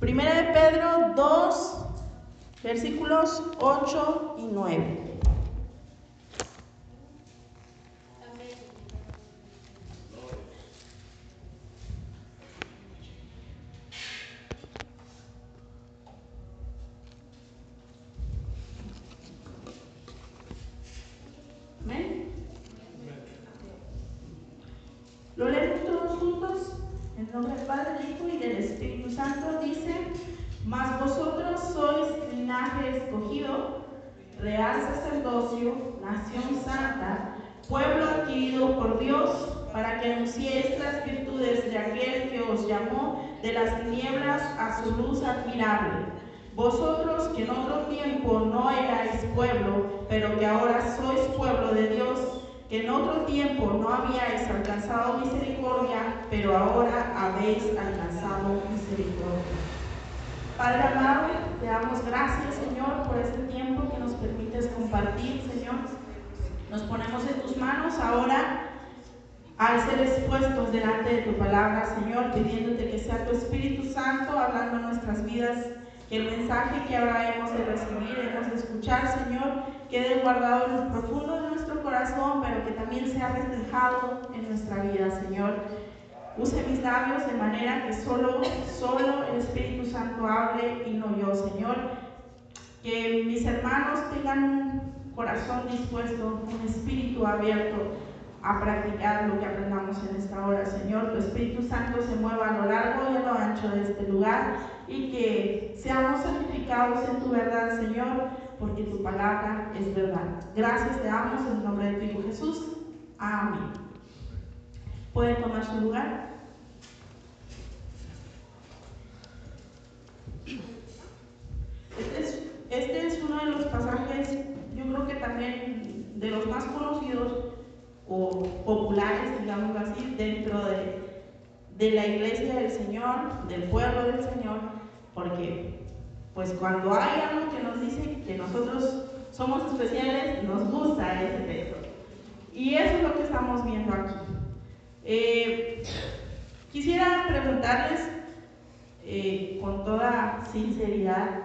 Primera de Pedro 2, versículos 8 y 9. Amén. Lo leemos todos juntos. En nombre del Padre, del Hijo y del Espíritu Santo dice, mas vosotros sois linaje escogido, real sacerdocio, nación santa, pueblo adquirido por Dios, para que anunciéis las virtudes de aquel que os llamó de las tinieblas su luz admirable. Vosotros que en otro tiempo no erais pueblo, pero que ahora sois pueblo de Dios, que en otro tiempo no habíais alcanzado misericordia, pero ahora habéis alcanzado misericordia. Padre amado, te damos gracias, Señor, por este tiempo que nos permites compartir, Señor. Nos ponemos en tus manos ahora al ser expuestos delante de tu palabra, Señor, pidiéndote que sea tu Espíritu Santo hablando nuestras vidas, que el mensaje que ahora hemos de recibir, hemos de escuchar, Señor, quede guardado en lo profundo de nuestro corazón, pero que también sea reflejado en nuestra vida, Señor. Use mis labios de manera que solo, solo el Espíritu Santo hable y no yo, Señor. Que mis hermanos tengan un corazón dispuesto, un espíritu abierto a practicar lo que aprendamos en esta hora, Señor. Tu Espíritu Santo se mueva a lo largo y a lo ancho de este lugar y que seamos santificados en tu verdad, Señor, porque tu palabra es verdad. Gracias te damos en el nombre de tu Hijo Jesús. Amén. ¿Pueden tomar su lugar? Este es, este es uno de los pasajes, yo creo que también de los más conocidos o populares, digamos así, dentro de, de la iglesia del Señor, del pueblo del Señor, porque pues cuando hay algo que nos dice que nosotros somos especiales, nos gusta ese texto. Y eso es lo que estamos viendo aquí. Eh, quisiera preguntarles eh, con toda sinceridad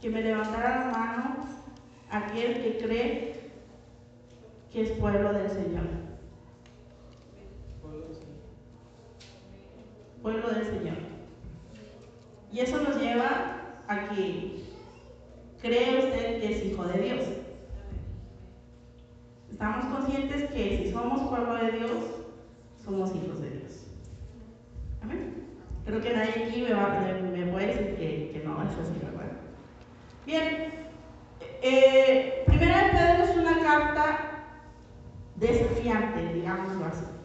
que me levantara la mano aquel que cree que es pueblo del Señor. Pueblo del Señor. Y eso nos lleva a que cree usted que es hijo de Dios. Estamos conscientes que si somos pueblo de Dios, somos hijos de Dios. Amén. Creo que nadie aquí me, va, me puede decir que, no es así, ¿verdad? Bien, eh, Primera de es una carta desafiante, digámoslo así.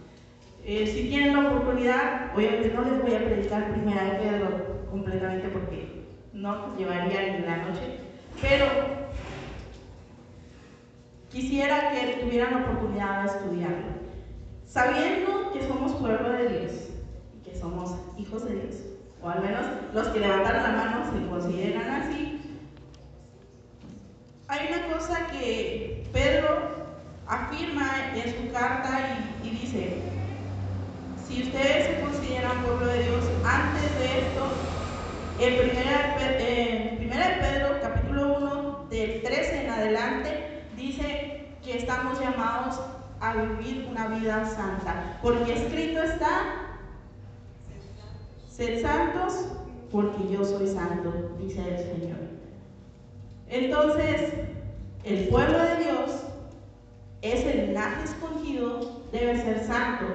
Eh, si tienen la oportunidad, obviamente no les voy a predicar Primera de Pedro completamente porque no nos llevaría ni la noche, pero quisiera que tuvieran la oportunidad de estudiarlo, sabiendo que somos pueblo de Dios y que somos hijos de Dios, o al menos los que levantaron la mano se consideran así. Hay una cosa que Pedro afirma en su carta y dice, si ustedes se consideran pueblo de Dios, antes de esto, en primera, Pedro, capítulo 1, del 13 en adelante, dice que estamos llamados a vivir una vida santa. Porque escrito está, sed santos porque yo soy santo, dice el Señor. Entonces, el pueblo de Dios es el linaje escogido, debe ser santo.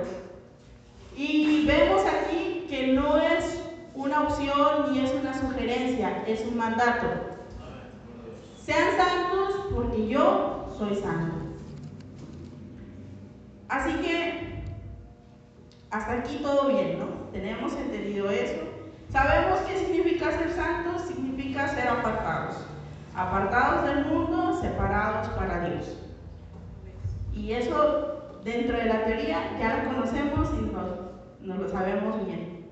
Y vemos aquí que no es una opción ni es una sugerencia, es un mandato. Sean santos porque yo soy santo. Así que hasta aquí todo bien, ¿no? Tenemos entendido eso. Sabemos qué significa ser santos, significa ser apartados. Apartados del mundo, separados para Dios. Y eso dentro de la teoría ya lo conocemos y nos no lo sabemos bien.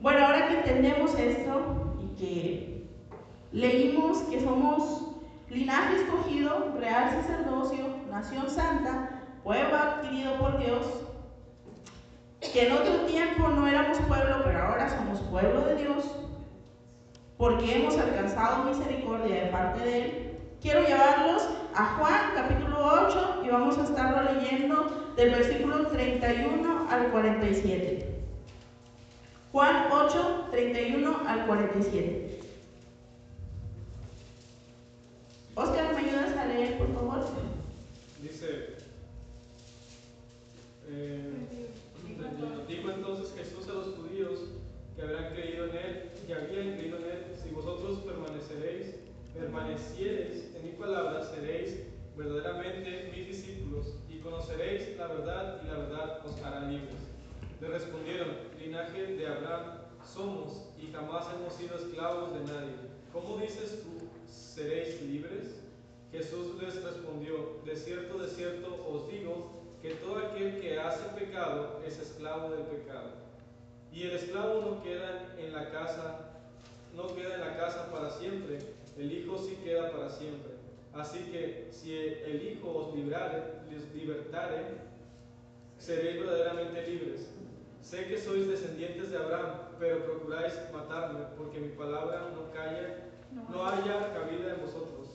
Bueno, ahora que entendemos esto y que leímos que somos linaje escogido, real sacerdocio, nación santa, pueblo adquirido por Dios, que en otro tiempo no éramos pueblo, pero ahora somos pueblo de Dios, porque hemos alcanzado misericordia de parte de Él, quiero llevarlos a Juan capítulo 8 y vamos a estarlo leyendo del versículo 31 al 47. Juan 8, 31 al 47. Oscar, ¿me ayudas a leer, por favor? Dice, eh, dijo entonces Jesús a los judíos que habrán creído en él, que habían creído en él, si vosotros permaneceréis, permaneciereis en mi palabra, seréis verdaderamente mis discípulos y conoceréis la verdad y la verdad os hará libres. Le respondieron, linaje de Abraham somos y jamás hemos sido esclavos de nadie. ¿Cómo dices tú, seréis libres? Jesús les respondió, de cierto, de cierto os digo, que todo aquel que hace pecado es esclavo del pecado. Y el esclavo no queda en la casa, no queda en la casa para siempre, el Hijo sí queda para siempre. Así que si el Hijo os librare, les libertare, seréis verdaderamente libres. Sé que sois descendientes de Abraham, pero procuráis matarme, porque mi palabra no calla, no haya cabida en vosotros.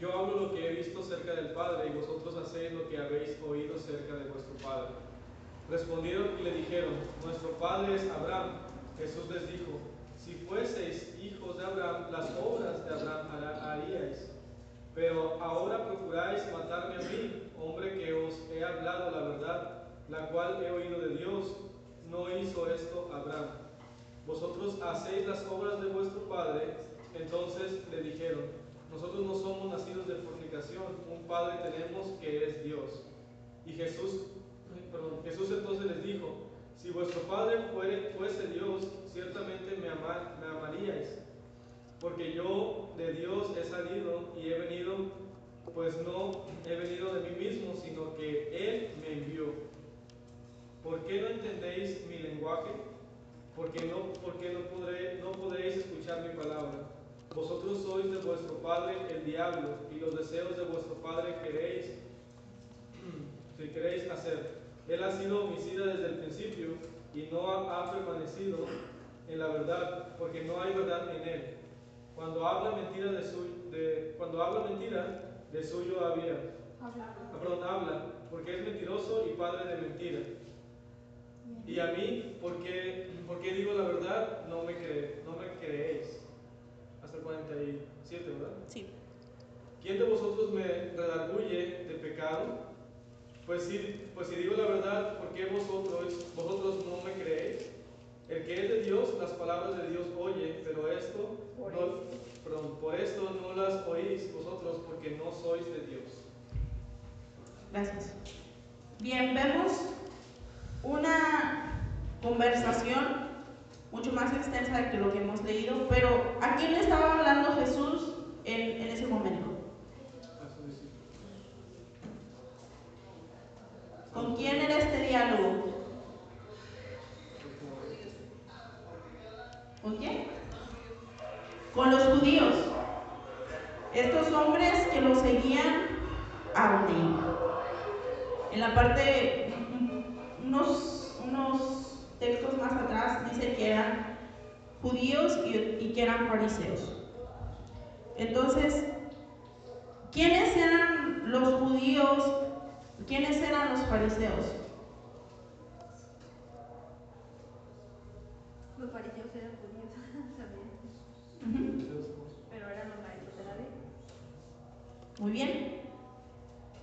Yo hablo lo que he visto cerca del Padre, y vosotros hacéis lo que habéis oído cerca de vuestro Padre. Respondieron y le dijeron, nuestro Padre es Abraham. Jesús les dijo, si fueseis hijos de Abraham, las obras de Abraham haríais. Pero ahora procuráis matarme a mí, hombre que os he hablado la verdad, la cual he oído de Dios. No hizo esto Abraham. Vosotros hacéis las obras de vuestro Padre. Entonces le dijeron, nosotros no somos nacidos de fornicación, un Padre tenemos que es Dios. Y Jesús, Jesús entonces les dijo, si vuestro Padre fuese Dios, ciertamente me, me amaríais, porque yo de Dios he salido y he venido, pues no he venido de mí mismo, sino que Él me envió. ¿Por qué no entendéis mi lenguaje? Porque no, porque no, podré, no podréis escuchar mi palabra. Vosotros sois de vuestro padre el diablo, y los deseos de vuestro padre queréis, si queréis hacer. Él ha sido homicida desde el principio y no ha, permanecido en la verdad, porque no hay verdad en él. Cuando habla mentira de, su, de cuando habla mentira, de suyo había. Habla. Ah, perdón, habla, porque es mentiroso y padre de mentira. Y a mí, porque, porque digo la verdad, no me, cree, no me creéis. 47, ¿verdad? Sí. ¿Quién de vosotros me redarguye de pecado? Pues si, pues si digo la verdad, ¿por qué vosotros, vosotros no me creéis? El que es de Dios, las palabras de Dios oye, pero esto, por, no, perdón, por esto no las oís vosotros, porque no sois de Dios. Gracias. Bien, vemos una conversación mucho más extensa que lo que hemos leído, pero ¿a quién le estaba hablando Jesús en, en ese momento? ¿Con quién era este diálogo? ¿Con quién? Con los judíos. Estos hombres que lo seguían a En la parte, unos, unos textos más atrás dice que eran judíos y, que eran fariseos. Entonces, ¿quiénes eran los judíos? ¿Quiénes eran los fariseos? Los fariseos eran judíos, Pero eran los maestros de la ley. Muy bien.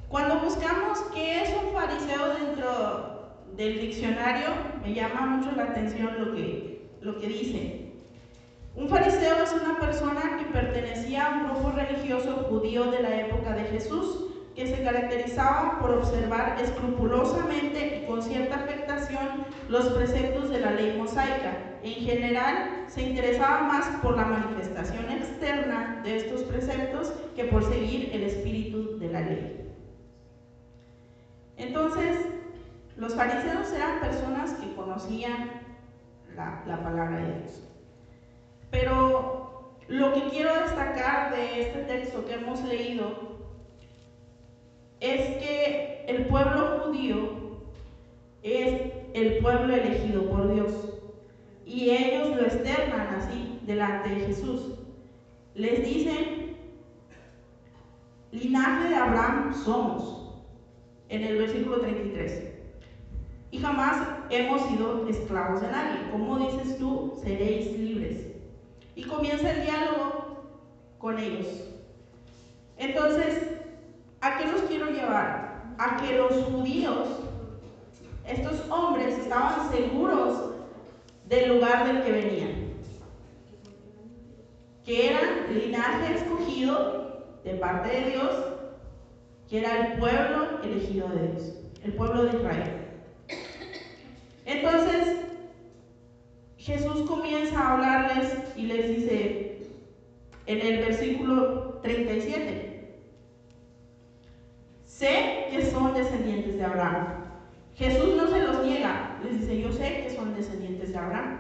Cuando buscamos qué es un fariseo dentro del diccionario me llama mucho la atención lo que, lo que dice. Un fariseo es una persona que pertenecía a un grupo religioso judío de la época de Jesús, que se caracterizaba por observar escrupulosamente y con cierta afectación los preceptos de la ley mosaica. En general, se interesaba más por la manifestación externa de estos preceptos que por seguir el espíritu de la ley. Entonces, los fariseos eran personas que conocían la, palabra de Dios. Pero lo que quiero destacar de este texto que hemos leído es que el pueblo judío es el pueblo elegido por Dios. Y ellos lo externan así. delante de Jesús. Les dicen, linaje de Abraham somos, en el versículo 33. Y jamás hemos sido esclavos de nadie. Como dices tú, seréis libres. Y comienza el diálogo con ellos. Entonces, ¿a qué los quiero llevar? A que los judíos, estos hombres, estaban seguros del lugar del que venían. Que era linaje escogido de parte de Dios, que era el pueblo elegido de Dios, el pueblo de Israel. Entonces, Jesús comienza a hablarles y les dice en el versículo 37, sé que son descendientes de Abraham. Jesús no se los niega, les dice, yo sé que son descendientes de Abraham.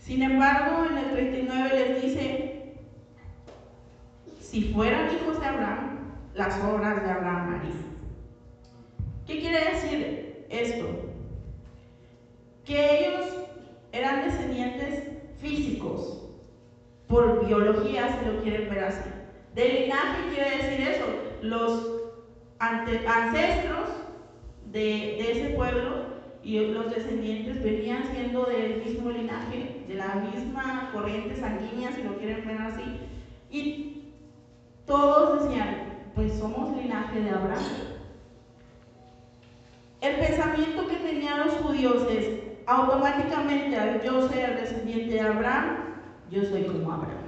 Sin embargo, en el 39 les dice, si fueran hijos de Abraham, las obras de Abraham harían. ¿Qué quiere decir esto? Que ellos eran descendientes físicos, por biología si lo quieren ver así. De linaje quiere decir eso, los ancestros de, ese pueblo y los descendientes venían siendo del mismo linaje, de la misma corriente sanguínea, si lo quieren ver así. Y todos decían, pues somos linaje de Abraham. El pensamiento que tenían los judíos es, automáticamente al yo ser descendiente de Abraham, yo soy como Abraham.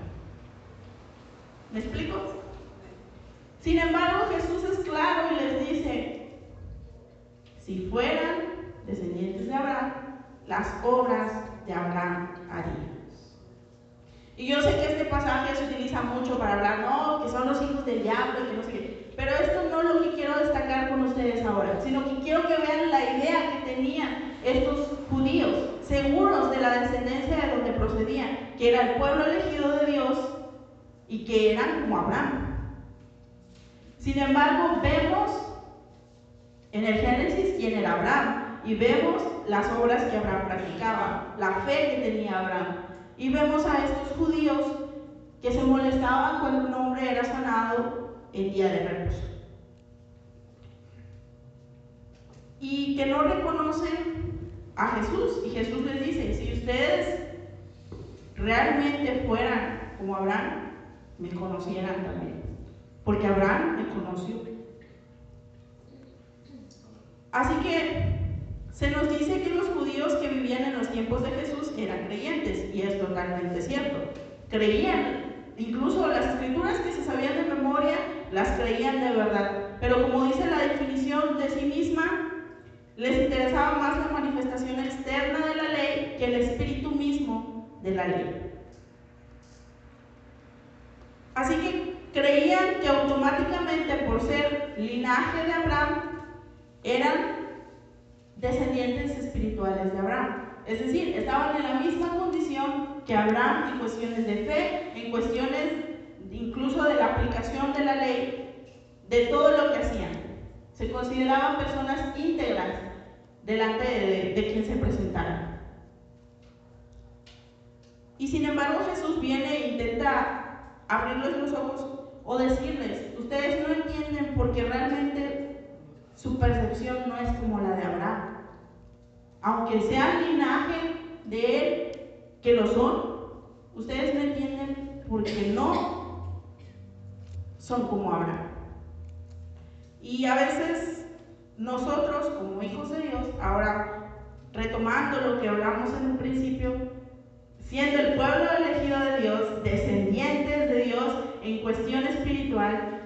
¿Me explico? Sin embargo, Jesús es claro y les dice, si fueran descendientes de Abraham, las obras de Abraham harían. Y yo sé que este pasaje se utiliza mucho para hablar, no, que son los hijos del diablo que no sé qué. Pero esto no es lo que quiero destacar con ustedes ahora, sino que quiero que vean la idea que tenían estos judíos, seguros de la descendencia de donde procedían, que era el pueblo elegido de Dios y que eran como Abraham. Sin embargo, vemos en el Génesis quién era Abraham y vemos las obras que Abraham practicaba, la fe que tenía Abraham. Y vemos a estos judíos que se molestaban cuando un hombre era sanado en día de reposo. Y que no reconocen a Jesús. Y Jesús les dice, si ustedes realmente fueran como Abraham, me conocieran también. Porque Abraham me conoció. Así que se nos dice que los judíos que vivían en los tiempos de Jesús eran creyentes, y es totalmente cierto. Creían, incluso las escrituras que se sabían de memoria, las creían de verdad. Pero como dice la definición de sí misma, les interesaba más la manifestación externa de la ley que el espíritu mismo de la ley. Así que creían que automáticamente por ser linaje de Abraham, eran descendientes espirituales de Abraham. Es decir, estaban en la misma condición que Abraham en cuestiones de fe, en cuestiones incluso de la aplicación de la ley, de todo lo que hacían. Se consideraban personas íntegras delante de, quien se presentaran. Y sin embargo Jesús viene e intenta abrirles los ojos o decirles, ustedes no entienden porque realmente su percepción no es como la de Abraham. Aunque sea linaje de él, que lo son, ustedes no entienden porque no son como Abraham. Y a veces nosotros, como hijos de Dios, ahora retomando lo que hablamos en un principio, siendo el pueblo elegido de Dios, descendientes de Dios en cuestión espiritual,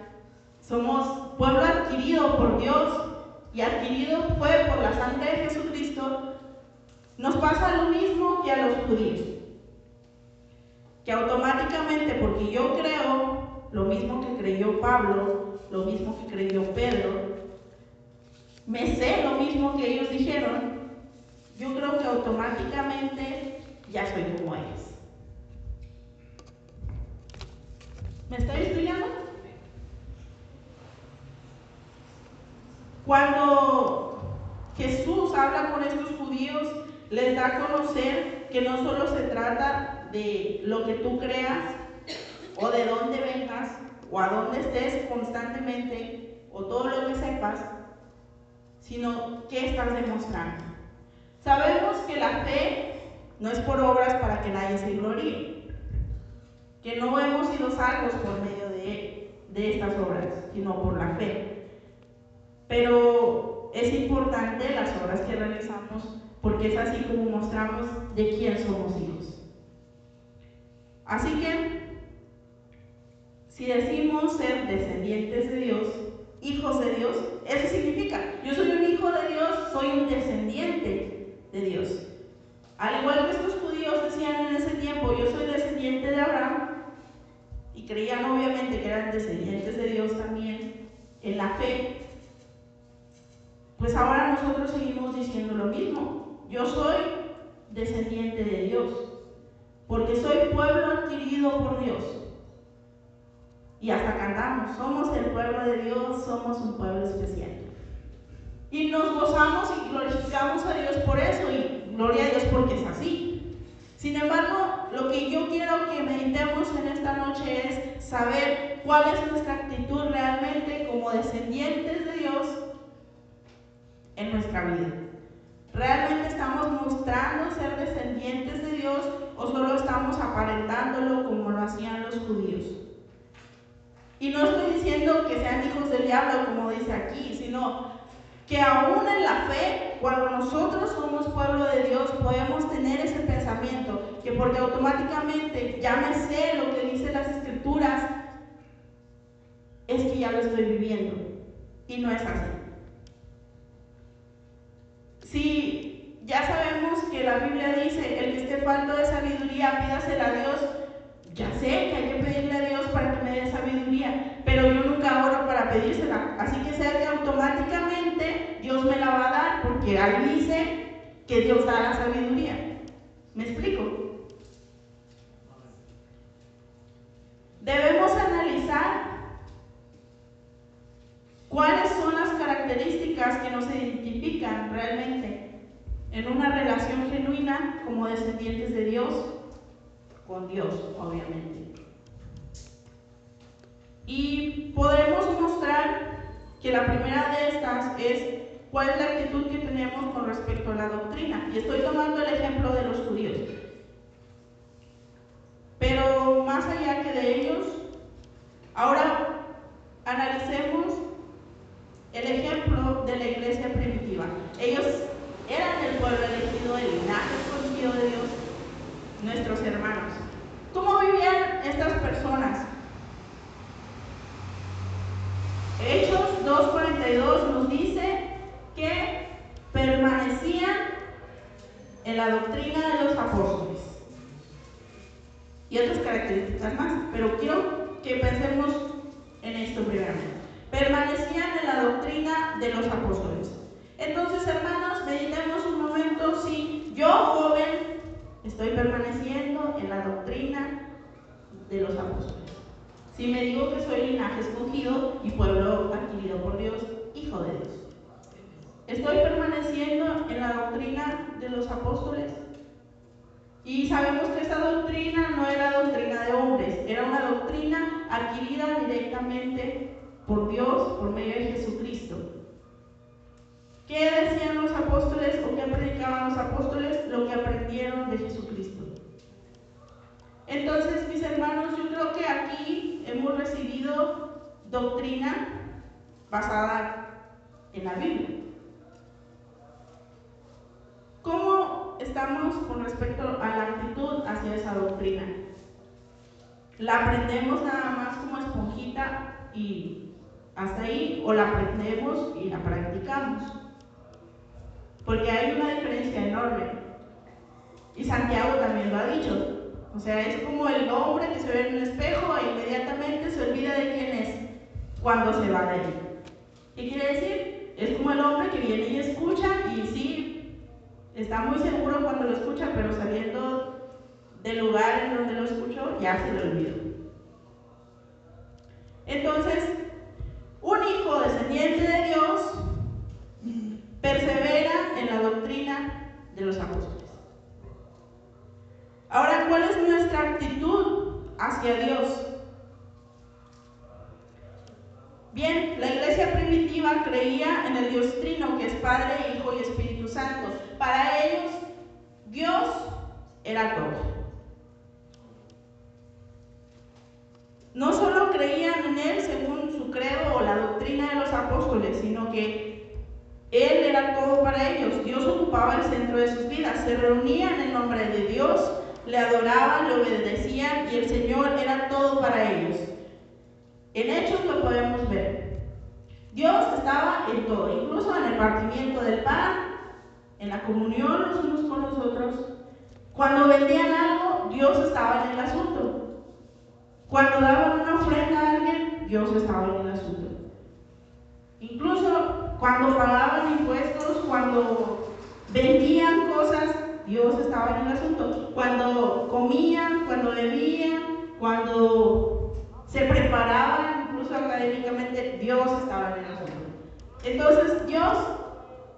somos pueblo adquirido por Dios y adquirido fue por la sangre de Jesucristo. Nos pasa lo mismo que a los judíos. Que automáticamente, porque yo creo lo mismo que creyó Pablo, lo mismo que creyó Pedro, me sé lo mismo que ellos dijeron, yo creo que automáticamente ya soy como ellos. ¿Me estoy explicando? Cuando Jesús habla con estos judíos, les da a conocer que no solo se trata de lo que tú creas o de dónde vengas o a dónde estés constantemente o todo lo que sepas, sino qué estás demostrando. Sabemos que la fe no es por obras para que nadie se gloríe, que no hemos sido salvos por medio de, de estas obras, sino por la fe. Pero es importante las obras que realizamos porque es así como mostramos de quién somos hijos. Así que, si decimos ser descendientes de Dios, hijos de Dios, eso significa, yo soy un hijo de Dios, soy un descendiente de Dios. Al igual que estos judíos decían en ese tiempo, yo soy descendiente de Abraham, y creían obviamente que eran descendientes de Dios también en la fe, pues ahora nosotros seguimos diciendo lo mismo. Yo soy descendiente de Dios, porque soy pueblo adquirido por Dios. Y hasta cantamos, somos el pueblo de Dios, somos un pueblo especial. Y nos gozamos y glorificamos a Dios por eso, y gloria a Dios porque es así. Sin embargo, lo que yo quiero que meditemos en esta noche es saber cuál es nuestra actitud realmente como descendientes de Dios en nuestra vida. ¿Realmente estamos mostrando ser descendientes de Dios o solo estamos aparentándolo como lo hacían los judíos? Y no estoy diciendo que sean hijos del diablo como dice aquí, sino que aún en la fe, cuando nosotros somos pueblo de Dios, podemos tener ese pensamiento, que porque automáticamente ya me sé lo que dicen las escrituras, es que ya lo estoy viviendo. Y no es así. Si ya sabemos que la Biblia dice, el que esté falto de sabiduría, pídasela a Dios, ya sé que hay que pedirle a Dios para que me dé sabiduría, pero yo nunca oro para pedírsela. Así que sé que automáticamente Dios me la va a dar, porque ahí dice que Dios da la sabiduría. ¿Me explico? Debemos analizar cuáles son las que nos identifican realmente en una relación genuina como descendientes de Dios con Dios, obviamente. Y podemos mostrar que la primera de estas es cuál es la actitud que tenemos con respecto a la doctrina. Y estoy tomando el ejemplo de los judíos. Pero más allá que de ellos, ahora analicemos el ejemplo de la iglesia primitiva. Ellos eran el pueblo elegido, el linaje escogido de Dios, nuestros hermanos. ¿Cómo vivían estas personas? Hechos 2.42 nos dice que permanecían en la doctrina de los apóstoles. Y otras características más, pero quiero que pensemos en esto primeramente. Permanecían en la doctrina de los apóstoles. Entonces, hermanos, meditemos un momento si yo, joven, estoy permaneciendo en la doctrina de los apóstoles. Si me digo que soy linaje escogido y pueblo adquirido por Dios, hijo de Dios. Estoy permaneciendo en la doctrina de los apóstoles. Y sabemos que esta doctrina no era doctrina de hombres, era una doctrina adquirida directamente por Dios por medio de Jesucristo. ¿Qué decían los apóstoles o qué predicaban los apóstoles? Lo que aprendieron de Jesucristo. Entonces, mis hermanos, yo creo que aquí hemos recibido doctrina basada en la Biblia. ¿Cómo estamos con respecto a la actitud hacia esa doctrina? ¿La aprendemos nada más como esponjita y hasta ahí o la aprendemos y la practicamos? Porque hay una diferencia enorme. Y Santiago también lo ha dicho. O sea, es como el hombre que se ve en un espejo e inmediatamente se olvida de quién es cuando se va de ahí. ¿Qué quiere decir? Es como el hombre que viene y escucha y sí, está muy seguro cuando lo escucha, pero saliendo del lugar en donde lo escuchó, ya se le olvidó. Entonces, un hijo descendiente de Dios persevera en la doctrina de los apóstoles. Ahora, ¿cuál es nuestra hacia Dios. Bien, la iglesia primitiva creía en el Dios Trino, que es Padre, Hijo y Espíritu Santo. Para ellos, Dios era todo. No solo creían en Él según su credo o la doctrina de los apóstoles, sino que Él era todo para ellos. Dios ocupaba el centro de sus vidas. Se reunían en nombre de Dios, le adoraban, le obedecían y el Señor era todo para ellos. En hechos lo podemos ver. Dios estaba en todo, incluso en el partimiento del pan, en la comunión los unos con los otros. Cuando vendían algo, Dios estaba en el asunto. Cuando daban una ofrenda a alguien, Dios estaba en el asunto. Incluso cuando pagaban impuestos, cuando vendían cosas, Dios estaba en el asunto. Cuando comían, cuando bebían, cuando se preparaban incluso académicamente, Dios estaba en el asunto. Entonces Dios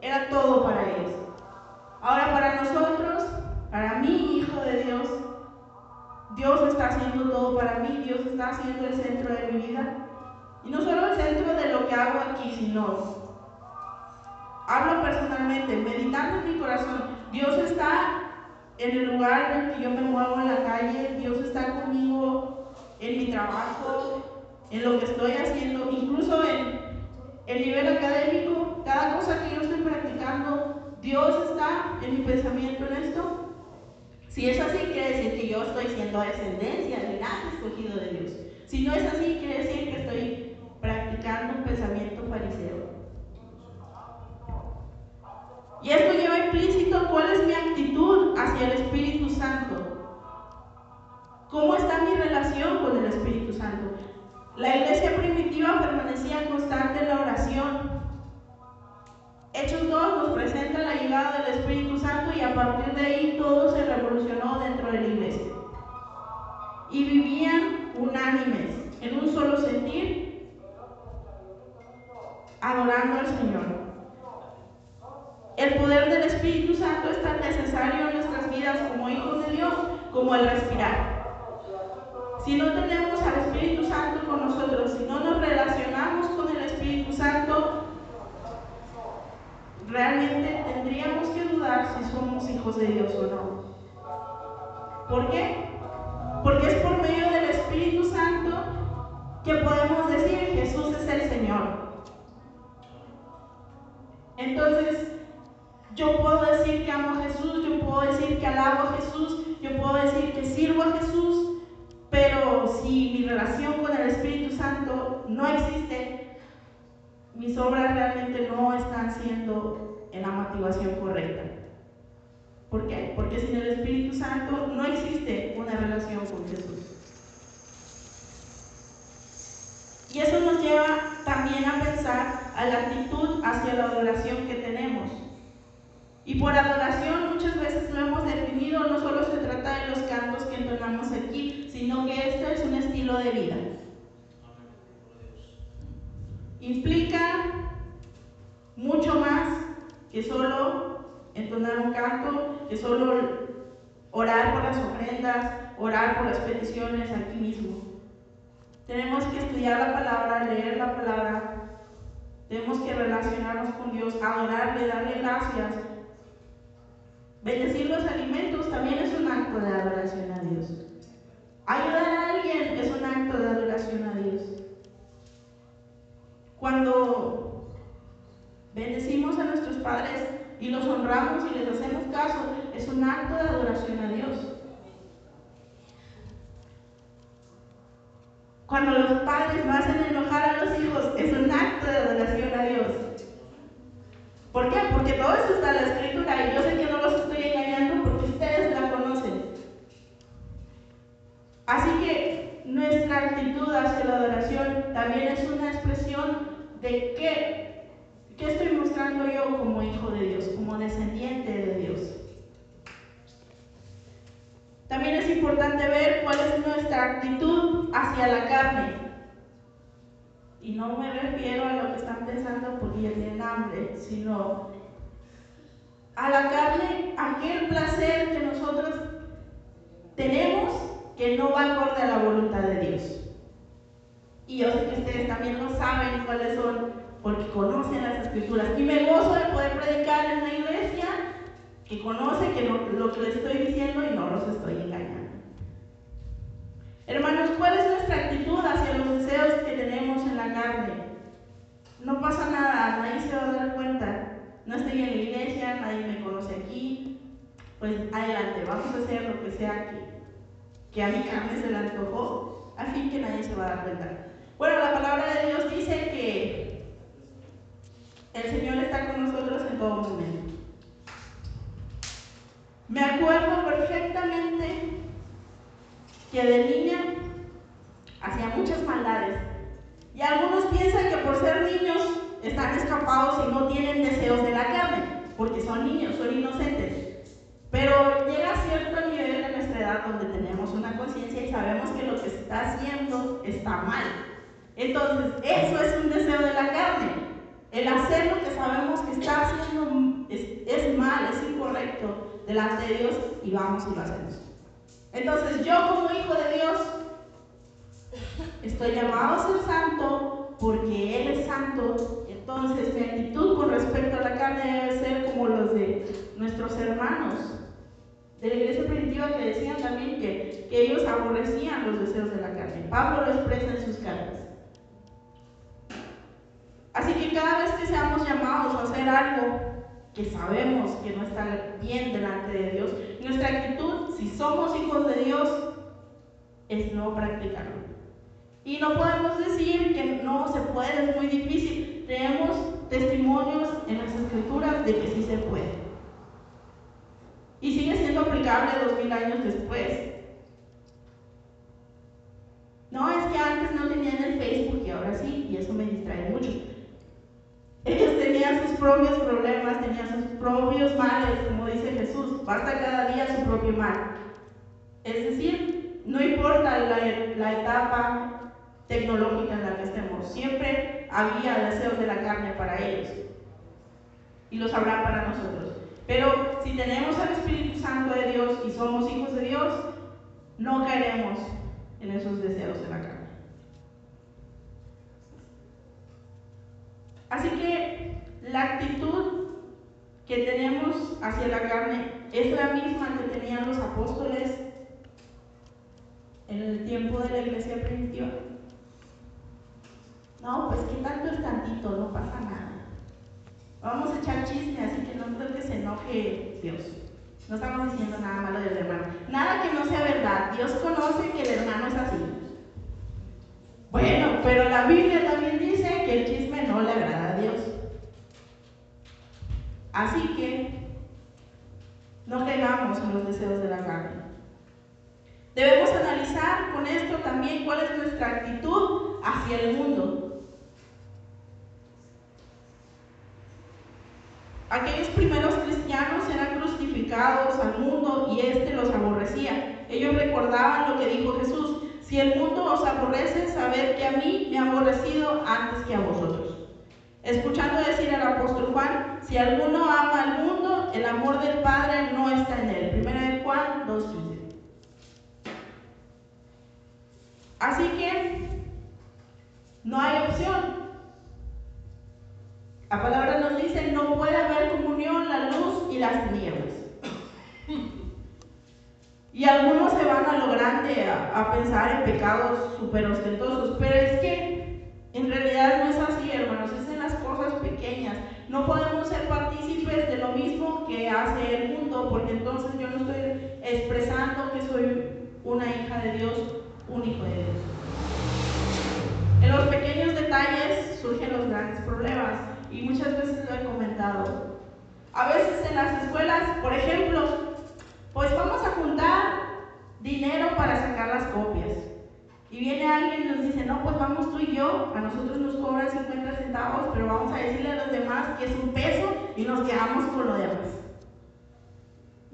era todo para ellos. Ahora para nosotros, para mí, hijo de Dios, Dios está haciendo todo para mí, Dios está haciendo el centro de mi vida. Y no solo el centro de lo que hago aquí, sino hablo personalmente, meditando en mi corazón. Dios está en el lugar en el que yo me muevo en la calle, Dios está conmigo en mi trabajo, en lo que estoy haciendo, incluso en el nivel académico, cada cosa que yo estoy practicando, Dios está en mi pensamiento en esto. Si es así, quiere decir que yo estoy siendo descendencia, linaje escogido de Dios. Si no es así, quiere decir que estoy practicando un pensamiento fariseo. Y esto lleva implícito cuál es mi actitud hacia el Espíritu Santo. ¿Cómo está mi relación con el Espíritu Santo? La iglesia primitiva permanecía constante en la oración. Hechos 2 nos presenta la llegada del Espíritu Santo y a partir de ahí todo se revolucionó dentro de la iglesia. Y vivían unánimes, en un solo sentir, adorando al Señor. El poder del Espíritu Santo es tan necesario en nuestras vidas como hijos de Dios, como el respirar. Si no tenemos al Espíritu Santo con nosotros, si no nos relacionamos con el Espíritu Santo, realmente tendríamos que dudar si somos hijos de Dios o no. ¿Por qué? Porque es por medio del Espíritu Santo que podemos decir Jesús es el Señor. Entonces, yo puedo decir que amo a Jesús, yo puedo decir que alabo a Jesús, yo puedo decir que sirvo a Jesús, pero si mi relación con el Espíritu Santo no existe, mis obras realmente no están siendo en la motivación correcta. ¿Por qué? Porque sin el Espíritu Santo no existe una relación con Jesús. Y eso nos lleva también a pensar a la actitud hacia la adoración que tenemos. Y por adoración muchas veces lo hemos definido, no solo se trata de los cantos que entonamos aquí, sino que esto es un estilo de vida. Implica mucho más que solo entonar un canto, que solo orar por las ofrendas, orar por las peticiones aquí mismo. Tenemos que estudiar la palabra, leer la palabra, tenemos que relacionarnos con Dios, adorarle, darle gracias, Bendecir los alimentos también es un acto de adoración a Dios. Ayudar a alguien es un acto de adoración a Dios. Cuando bendecimos a nuestros padres y los honramos y les hacemos caso, es un acto de adoración a Dios. Cuando los padres no hacen enojar a los hijos, es un acto de adoración a Dios. ¿Por qué? Porque todo eso está en la escritura y yo sé que no los estoy engañando porque ustedes la conocen. Así que nuestra actitud hacia la adoración también es una expresión de qué, qué estoy mostrando yo como hijo de Dios, como descendiente de Dios. También es importante ver cuál es nuestra actitud hacia la carne. Y no me refiero a lo que están pensando porque ya tienen hambre, sino a la carne, aquel placer que nosotros tenemos que no va acorde a la voluntad de Dios. Y yo sé que ustedes también lo saben cuáles son, porque conocen las escrituras. Y me gozo de poder predicar en una iglesia que conoce que lo que les estoy diciendo y no los estoy engañando. Hermanos, ¿cuál es nuestra actitud hacia los deseos que tenemos en la carne? No pasa nada, nadie se va a dar cuenta. No estoy en la iglesia, nadie me conoce aquí. Pues adelante, vamos a hacer lo que sea que, que a mi carne se le antojó, a fin que nadie se va a dar cuenta. Bueno, la palabra de Dios dice que el Señor está con nosotros en todo momento. Me acuerdo perfectamente que de niña hacía muchas maldades. Y algunos piensan que por ser niños están escapados y no tienen deseos de la carne, porque son niños, son inocentes. Pero llega cierto nivel de nuestra edad donde tenemos una conciencia y sabemos que lo que está haciendo está mal. Entonces, eso es un deseo de la carne. El hacer lo que sabemos que está haciendo es, es mal, es incorrecto delante de Dios y vamos y lo hacemos. Entonces yo como hijo de Dios estoy llamado a ser santo porque Él es santo. Entonces mi actitud con respecto a la carne debe ser como los de nuestros hermanos de la iglesia primitiva que decían también que, que ellos aborrecían los deseos de la carne. Pablo lo expresa en sus cartas. Así que cada vez que seamos llamados a hacer algo que sabemos que no está bien delante de Dios, nuestra actitud, si somos hijos de Dios, es no practicarlo. Y no podemos decir que no se puede, es muy difícil. Tenemos testimonios en las escrituras de que sí se puede. Y sigue siendo aplicable dos mil años después. No, es que antes no tenían el Facebook y ahora sí, y eso me distrae mucho. Ellos tenían sus propios problemas, tenían sus propios males, como dice Jesús, basta cada día su propio mal. Es decir, no importa la, la etapa tecnológica en la que estemos, siempre había deseos de la carne para ellos y los habrá para nosotros. Pero si tenemos al Espíritu Santo de Dios y somos hijos de Dios, no caeremos en esos deseos de la carne. La actitud que tenemos hacia la carne es la misma que tenían los apóstoles en el tiempo de la iglesia primitiva. No, pues que tanto es tantito, no pasa nada. Vamos a echar chisme, así que no creo que se enoje Dios. No estamos diciendo nada malo del hermano. Nada que no sea verdad. Dios conoce que el hermano es así. Bueno, pero la Biblia también dice que el chisme no le agrada. Así que no caigamos en los deseos de la carne. Debemos analizar con esto también cuál es nuestra actitud hacia el mundo. Aquellos primeros cristianos eran crucificados al mundo y éste los aborrecía. Ellos recordaban lo que dijo Jesús, si el mundo os aborrece, sabed que a mí me ha aborrecido antes que a vosotros. Escuchando decir al apóstol Juan, si alguno ama al mundo, el amor del Padre no está en él. Primera de Juan 2.15. Así que no hay opción. La palabra nos dice, no puede haber comunión la luz y las tinieblas. Y algunos se van a lo grande a, pensar en pecados súper ostentosos, pero es que en realidad no es así, hermanos, No podemos ser partícipes de lo mismo que hace el mundo, porque entonces yo no estoy expresando que soy una hija de Dios, un hijo de Dios. En los pequeños detalles surgen los grandes problemas y muchas veces lo he comentado. A veces en las escuelas, por ejemplo, pues vamos a juntar dinero para sacar las copias. Y viene alguien y nos dice, no, pues vamos tú y yo, a nosotros nos cobran 50 centavos, pero vamos a decirle a los demás que es un peso y nos quedamos con lo demás.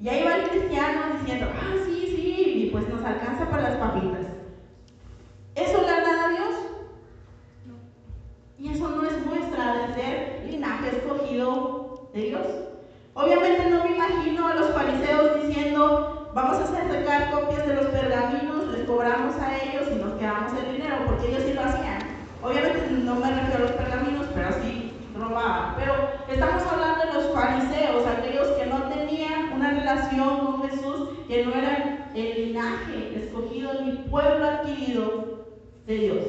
Y ahí va el cristiano diciendo, ah, sí, sí, y pues nos alcanza para las papitas. ¿Eso le agrada a Dios? No. Y eso no es muestra de ser linaje escogido de Dios. Obviamente no me imagino a los fariseos diciendo, vamos a sacar copias de los pergaminos, les cobramos a ellos y nos quedamos el dinero, porque ellos sí lo hacían. Obviamente no me refiero a los pergaminos, pero así robaban. Pero estamos hablando de los fariseos, aquellos que no tenían una relación con Jesús, que no eran el linaje escogido ni pueblo adquirido de Dios.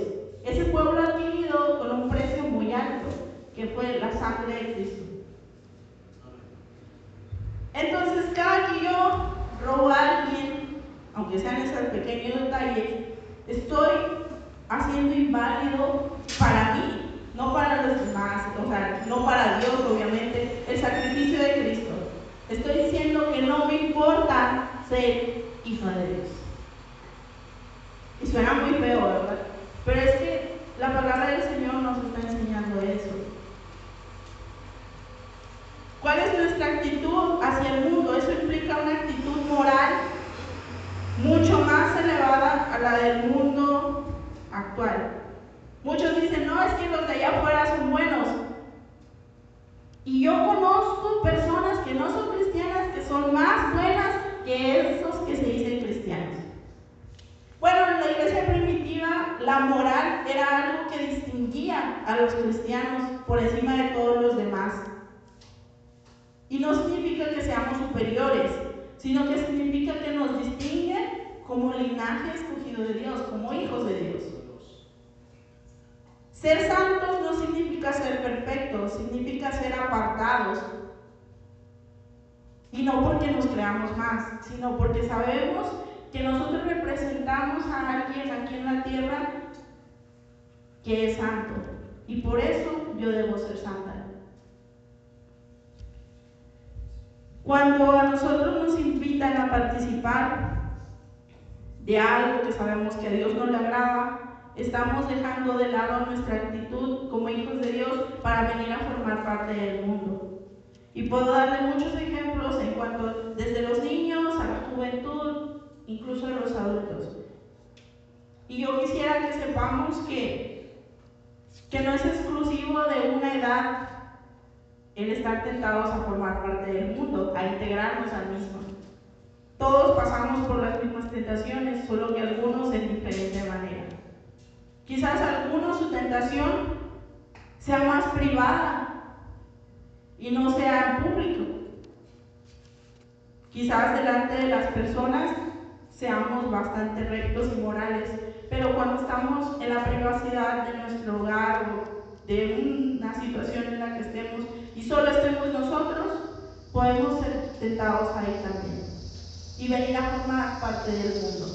Ese pueblo adquirido con un precio muy alto, la sangre de Cristo. Entonces, cada que yo robo a alguien, aunque sea en ese pequeño detalle, estoy haciendo inválido para mí, no para los demás, o sea, no para Dios, obviamente, el sacrificio de Cristo. Estoy diciendo que no me importa ser hijo de Dios. Y suena muy feo, ¿verdad? Pero es que la palabra del Señor nos está enseñando eso. ¿Cuál es nuestra actitud hacia el mundo? Eso implica una actitud moral mucho más elevada a la del mundo actual. Muchos dicen, no, es que los de allá afuera son buenos. Y yo conozco personas que no son cristianas que son más buenas que esos que se dicen cristianos. Bueno, en la iglesia primitiva la moral era algo que distinguía los cristianos por encima de todos los demás. Y no significa que seamos superiores, sino que significa que nos distingue como linaje escogido de Dios, como hijos de Dios. Ser santos no significa ser perfectos, significa ser apartados. Y no porque nos creamos más, sino porque sabemos que nosotros representamos a alguien aquí en la tierra que es santo. Y por eso yo debo ser santa. Cuando a nosotros nos invitan a participar de algo que sabemos que a Dios no le agrada, estamos dejando de lado nuestra actitud como hijos de Dios para venir a formar parte del mundo. Y puedo darle muchos ejemplos en cuanto desde los niños a la juventud, incluso a los adultos. Y yo quisiera que sepamos que, que no es exclusivo de una edad el estar tentados a formar parte del mundo, a integrarnos al mismo. Todos pasamos por las mismas tentaciones, solo que algunos en diferente manera. Quizás algunos su tentación sea más privada y no sea en público. Quizás delante de las personas seamos bastante rectos y morales, pero cuando estamos en la privacidad de nuestro hogar o de una situación en la que estemos y solo estemos nosotros, podemos ser tentados ahí también y venir a formar parte del mundo.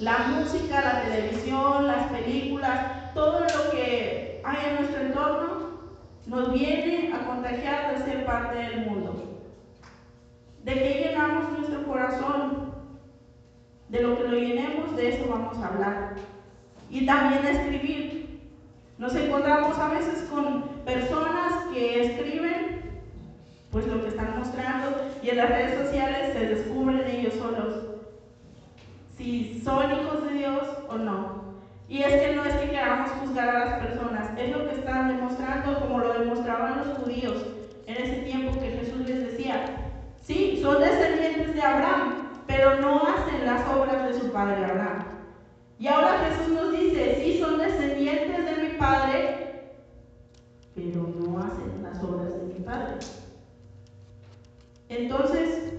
La música, la televisión, las películas, todo lo que hay en nuestro entorno nos viene a contagiar de ser parte del mundo. ¿De qué llenamos nuestro corazón? De lo que lo llenemos, de eso vamos a hablar. Y también escribir. Nos encontramos a veces con personas que escriben pues lo que están mostrando y en las redes sociales se descubren ellos solos si son hijos de Dios o no. Y es que no es que queramos juzgar a las personas, es lo que están demostrando como lo demostraban los judíos en ese tiempo que Jesús les decía, sí, son descendientes de Abraham, pero no hacen las obras de su padre Abraham. Y ahora Jesús nos dice, sí, son descendientes de mi padre, pero no hacen las obras de mi padre. Entonces,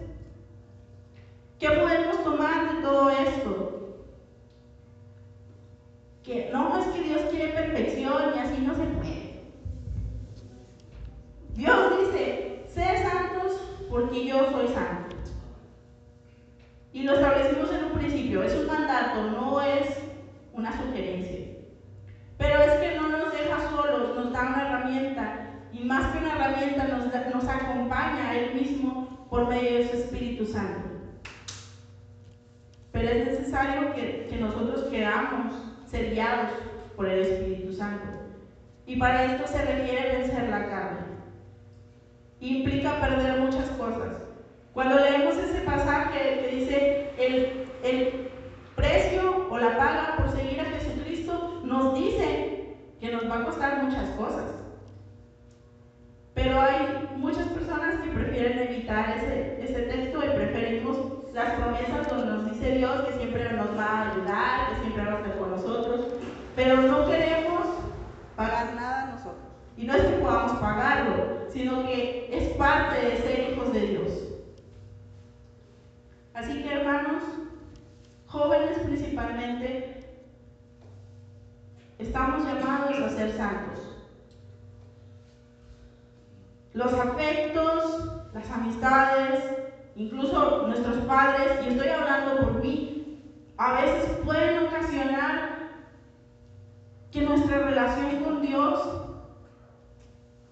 ¿qué podemos tomar de todo esto? Que no es que Dios quiere perfección y así no se puede. Dios dice, sé santos porque yo soy santo. Y lo establecimos en un principio, es un mandato, no es una sugerencia. Pero es que no nos deja solos, nos da una herramienta y más que una herramienta nos, acompaña a Él mismo por medio de su Espíritu Santo. Pero es necesario que, que nosotros queramos ser por el Espíritu Santo. Y para esto se requiere vencer la carne. Implica perder muchas cosas. Cuando leemos ese pasaje que dice el, el precio o la paga por seguir a Jesucristo, nos dice que nos va a costar muchas cosas. Pero hay muchas personas que prefieren evitar ese, ese texto y preferimos las promesas donde nos dice Dios que siempre nos va a ayudar, que siempre va a estar con nosotros, pero no queremos pagar nada nosotros. Y no es que podamos pagarlo, sino que es parte de ser hijos de Dios. Así que hermanos, jóvenes principalmente, estamos llamados a ser santos. Los afectos, las amistades, incluso nuestros padres, y estoy hablando por mí, a veces pueden ocasionar que nuestra relación con Dios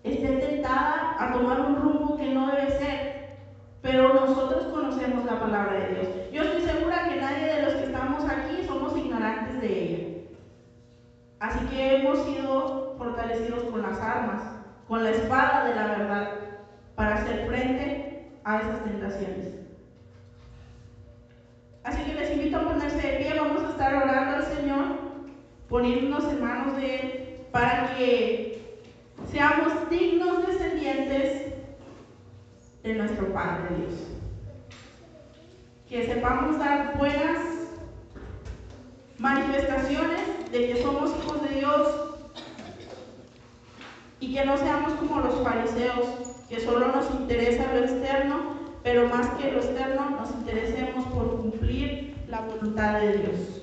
esté tentada a tomar un rumbo que no debe ser, pero nosotros conocemos la palabra de Dios. Yo estoy segura que nadie de los que estamos aquí somos ignorantes de ella. Así que hemos sido fortalecidos con las armas, con la espada de la verdad, para hacer frente a esas tentaciones. Así que les invito a ponerse de pie, vamos a estar orando al Señor, poniéndonos en manos de Él, para que seamos dignos descendientes de nuestro Padre Dios. Que sepamos dar buenas manifestaciones de que somos hijos de Dios y que no seamos como los fariseos, que solo nos interesa lo externo, pero más que lo externo nos interesemos por cumplir la voluntad de Dios.